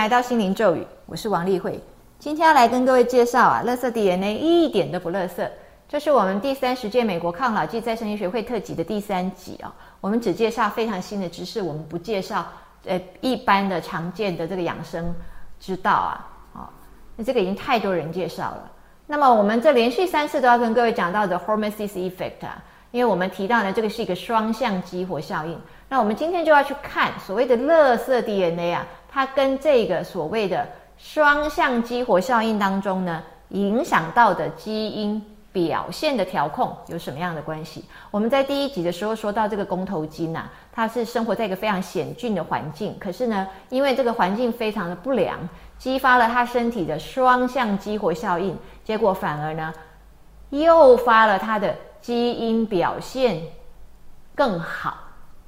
来到心灵咒语，我是王丽慧。今天要来跟各位介绍啊，垃圾 DNA 一点都不垃圾。这是我们第三十届美国抗老剂再生医学会特辑的第三集啊。我们只介绍非常新的知识，我们不介绍呃一般的常见的这个养生之道啊。好，那这个已经太多人介绍了。那么我们这连续三次都要跟各位讲到的 hormesis effect 啊，因为我们提到呢，这个是一个双向激活效应。那我们今天就要去看所谓的垃圾 DNA 啊，它跟这个所谓的双向激活效应当中呢，影响到的基因表现的调控有什么样的关系？我们在第一集的时候说到这个公头金呐，它是生活在一个非常险峻的环境，可是呢，因为这个环境非常的不良，激发了它身体的双向激活效应，结果反而呢，诱发了它的基因表现更好。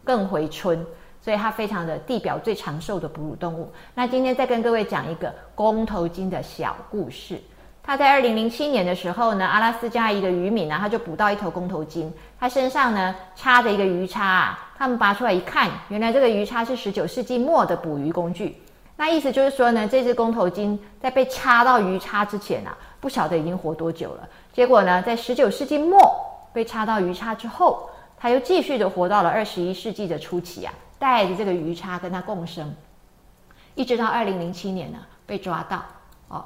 更回春，所以它非常的地表最长寿的哺乳动物。那今天再跟各位讲一个公头鲸的小故事。它在二零零七年的时候呢，阿拉斯加一个渔民呢，他就捕到一头公头鲸，它身上呢插着一个鱼叉啊。他们拔出来一看，原来这个鱼叉是十九世纪末的捕鱼工具。那意思就是说呢，这只公头鲸在被插到鱼叉之前啊，不晓得已经活多久了。结果呢，在十九世纪末被插到鱼叉之后。它又继续的活到了二十一世纪的初期啊，带着这个鱼叉跟他共生，一直到二零零七年呢被抓到哦。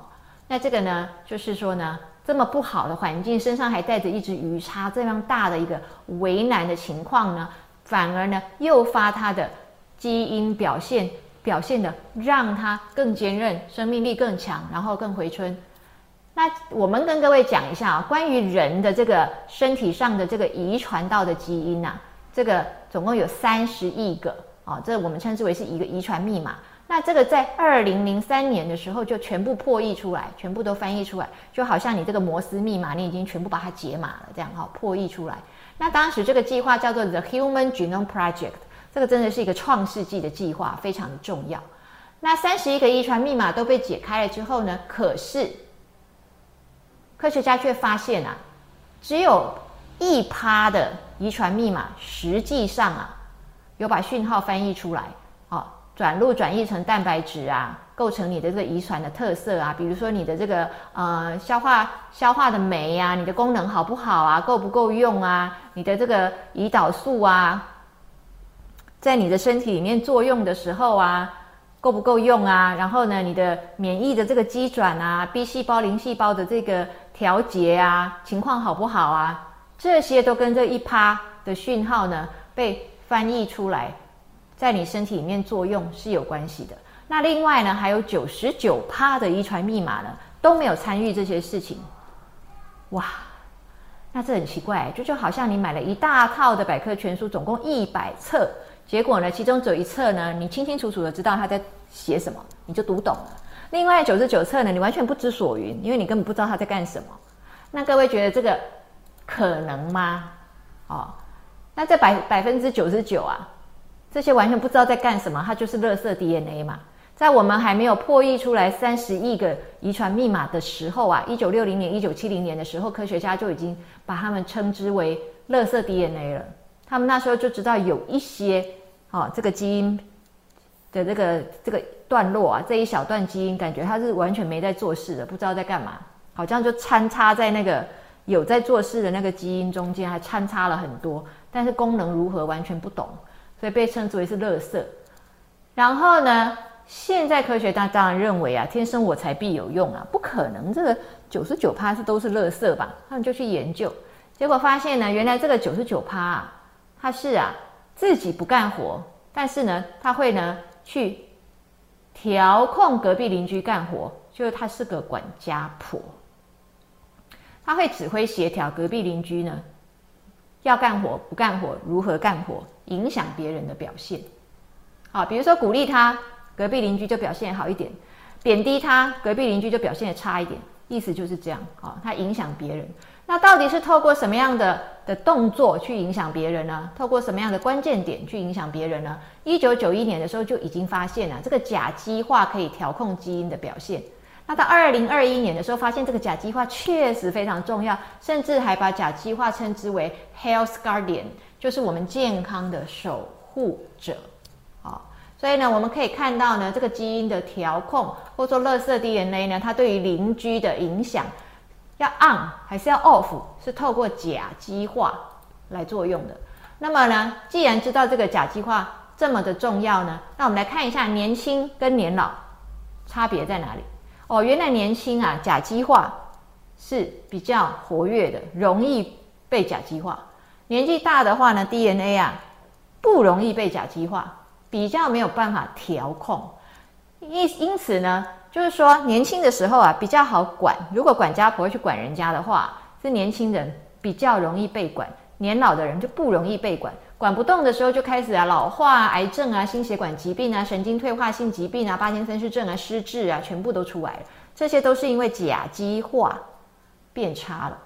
那这个呢，就是说呢，这么不好的环境，身上还带着一只鱼叉，这样大的一个为难的情况呢，反而呢诱发他的基因表现表现的让他更坚韧，生命力更强，然后更回春。那我们跟各位讲一下啊，关于人的这个身体上的这个遗传到的基因呐，这个总共有三十亿个啊，这我们称之为是一个遗传密码。那这个在二零零三年的时候就全部破译出来，全部都翻译出来，就好像你这个摩斯密码，你已经全部把它解码了，这样哈，破译出来。那当时这个计划叫做 The Human Genome Project，这个真的是一个创世纪的计划，非常的重要。那三十一个遗传密码都被解开了之后呢，可是。科学家却发现啊，只有一趴的遗传密码实际上啊，有把讯号翻译出来，哦，转录转译成蛋白质啊，构成你的这个遗传的特色啊，比如说你的这个呃消化消化的酶呀，你的功能好不好啊，够不够用啊，你的这个胰岛素啊，在你的身体里面作用的时候啊。够不够用啊？然后呢，你的免疫的这个机转啊，B 细胞、零细胞的这个调节啊，情况好不好啊？这些都跟这一趴的讯号呢被翻译出来，在你身体里面作用是有关系的。那另外呢，还有九十九趴的遗传密码呢都没有参与这些事情。哇，那这很奇怪，就就好像你买了一大套的百科全书，总共一百册。结果呢，其中只有一册呢，你清清楚楚的知道他在写什么，你就读懂了。另外九十九册呢，你完全不知所云，因为你根本不知道他在干什么。那各位觉得这个可能吗？哦，那这百百分之九十九啊，这些完全不知道在干什么，它就是垃圾 DNA 嘛。在我们还没有破译出来三十亿个遗传密码的时候啊，一九六零年、一九七零年的时候，科学家就已经把它们称之为垃圾 DNA 了。他们那时候就知道有一些，哦，这个基因的这个这个段落啊，这一小段基因，感觉它是完全没在做事的，不知道在干嘛，好像就参插在那个有在做事的那个基因中间，还参差了很多，但是功能如何完全不懂，所以被称之为是垃圾。然后呢，现在科学家当然认为啊，天生我材必有用啊，不可能这个九十九趴是都是垃圾吧？他们就去研究，结果发现呢，原来这个九十九趴啊。他是啊，自己不干活，但是呢，他会呢去调控隔壁邻居干活，就是他是个管家婆。他会指挥协调隔壁邻居呢要干活不干活，如何干活，影响别人的表现。好，比如说鼓励他，隔壁邻居就表现好一点；贬低他，隔壁邻居就表现的差一点。意思就是这样啊，他影响别人。那到底是透过什么样的的动作去影响别人呢？透过什么样的关键点去影响别人呢？一九九一年的时候就已经发现了这个甲基化可以调控基因的表现。那到二零二一年的时候，发现这个甲基化确实非常重要，甚至还把甲基化称之为 health guardian，就是我们健康的守护者。啊，所以呢，我们可以看到呢，这个基因的调控，或者说垃圾 DNA 呢，它对于邻居的影响，要 on 还是要 off，是透过甲基化来作用的。那么呢，既然知道这个甲基化这么的重要呢，那我们来看一下年轻跟年老差别在哪里。哦，原来年轻啊，甲基化是比较活跃的，容易被甲基化；年纪大的话呢，DNA 啊不容易被甲基化。比较没有办法调控，因因此呢，就是说年轻的时候啊比较好管。如果管家婆去管人家的话，是年轻人比较容易被管，年老的人就不容易被管。管不动的时候就开始啊老化、癌症啊、心血管疾病啊、神经退化性疾病啊、巴金森氏症啊、失智啊，全部都出来了。这些都是因为甲基化变差了。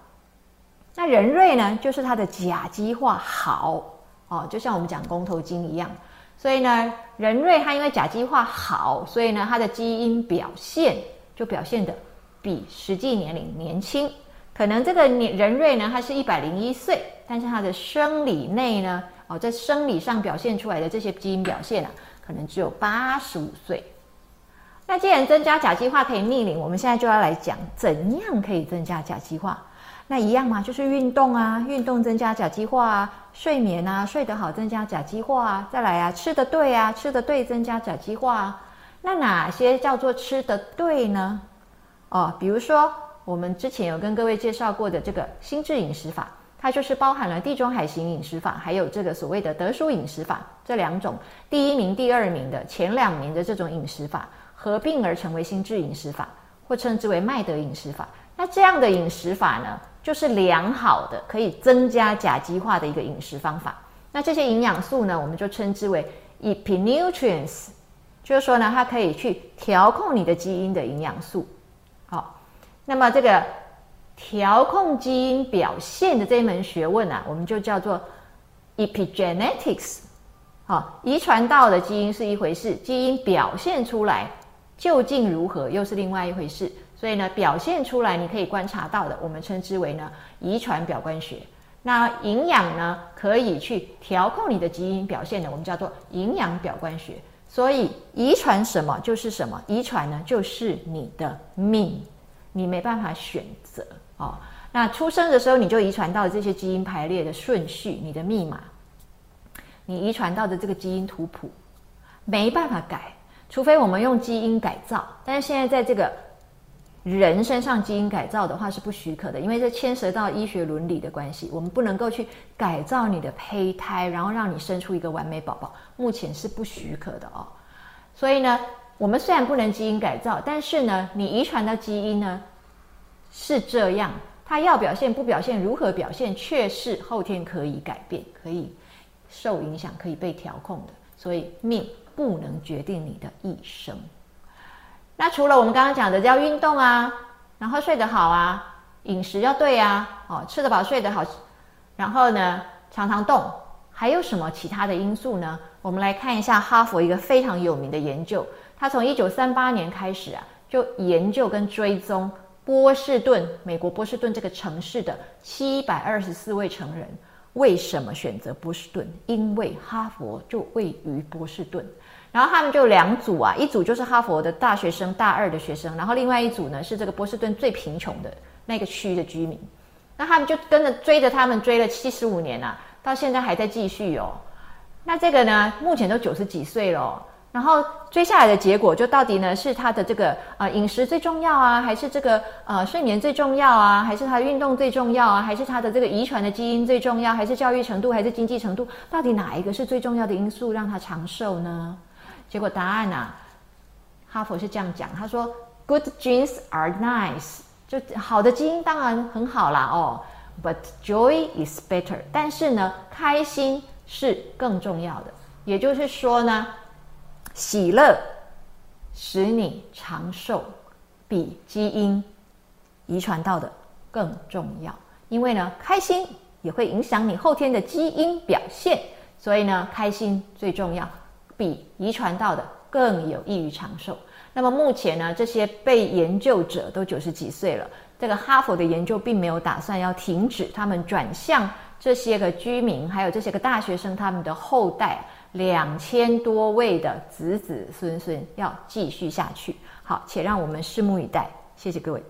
那人瑞呢，就是它的甲基化好哦，就像我们讲公头金一样。所以呢，人瑞它因为甲基化好，所以呢，它的基因表现就表现的比实际年龄年轻。可能这个年人瑞呢，它是一百零一岁，但是它的生理内呢，哦，在生理上表现出来的这些基因表现啊，可能只有八十五岁。那既然增加甲基化可以逆龄，我们现在就要来讲怎样可以增加甲基化。那一样嘛，就是运动啊，运动增加甲基化啊，睡眠啊，睡得好增加甲基化啊，再来啊，吃的对啊，吃的对增加甲基化啊。那哪些叫做吃的对呢？哦，比如说我们之前有跟各位介绍过的这个心智饮食法，它就是包含了地中海型饮食法，还有这个所谓的德叔饮食法这两种，第一名、第二名的前两名的这种饮食法合并而成为心智饮食法，或称之为麦德饮食法。那这样的饮食法呢？就是良好的可以增加甲基化的一个饮食方法。那这些营养素呢，我们就称之为 epinutrients，就是说呢，它可以去调控你的基因的营养素。好，那么这个调控基因表现的这一门学问啊，我们就叫做 epigenetics。好，遗传到的基因是一回事，基因表现出来究竟如何，又是另外一回事。所以呢，表现出来你可以观察到的，我们称之为呢遗传表观学。那营养呢，可以去调控你的基因表现的，我们叫做营养表观学。所以遗传什么就是什么，遗传呢就是你的命，你没办法选择哦。那出生的时候你就遗传到这些基因排列的顺序，你的密码，你遗传到的这个基因图谱没办法改，除非我们用基因改造。但是现在在这个人身上基因改造的话是不许可的，因为这牵涉到医学伦理的关系，我们不能够去改造你的胚胎，然后让你生出一个完美宝宝，目前是不许可的哦。所以呢，我们虽然不能基因改造，但是呢，你遗传的基因呢是这样，他要表现不表现，如何表现，却是后天可以改变、可以受影响、可以被调控的。所以命不能决定你的一生。那除了我们刚刚讲的要运动啊，然后睡得好啊，饮食要对啊，哦，吃得饱睡得好，然后呢常常动，还有什么其他的因素呢？我们来看一下哈佛一个非常有名的研究，他从一九三八年开始啊，就研究跟追踪波士顿，美国波士顿这个城市的七百二十四位成人，为什么选择波士顿？因为哈佛就位于波士顿。然后他们就两组啊，一组就是哈佛的大学生，大二的学生，然后另外一组呢是这个波士顿最贫穷的那个区的居民。那他们就跟着追着他们追了七十五年啊，到现在还在继续哦。那这个呢，目前都九十几岁了。然后追下来的结果，就到底呢是他的这个呃饮食最重要啊，还是这个呃睡眠最重要啊，还是他运动最重要啊，还是他的这个遗传的基因最重要，还是教育程度，还是经济程度？到底哪一个是最重要的因素让他长寿呢？结果答案呢？哈佛是这样讲，他说：“Good genes are nice，就好的基因当然很好啦哦，But joy is better。但是呢，开心是更重要的。也就是说呢，喜乐使你长寿，比基因遗传到的更重要。因为呢，开心也会影响你后天的基因表现，所以呢，开心最重要。”比遗传到的更有益于长寿。那么目前呢，这些被研究者都九十几岁了。这个哈佛的研究并没有打算要停止，他们转向这些个居民，还有这些个大学生他们的后代，两千多位的子子孙孙要继续下去。好，且让我们拭目以待。谢谢各位。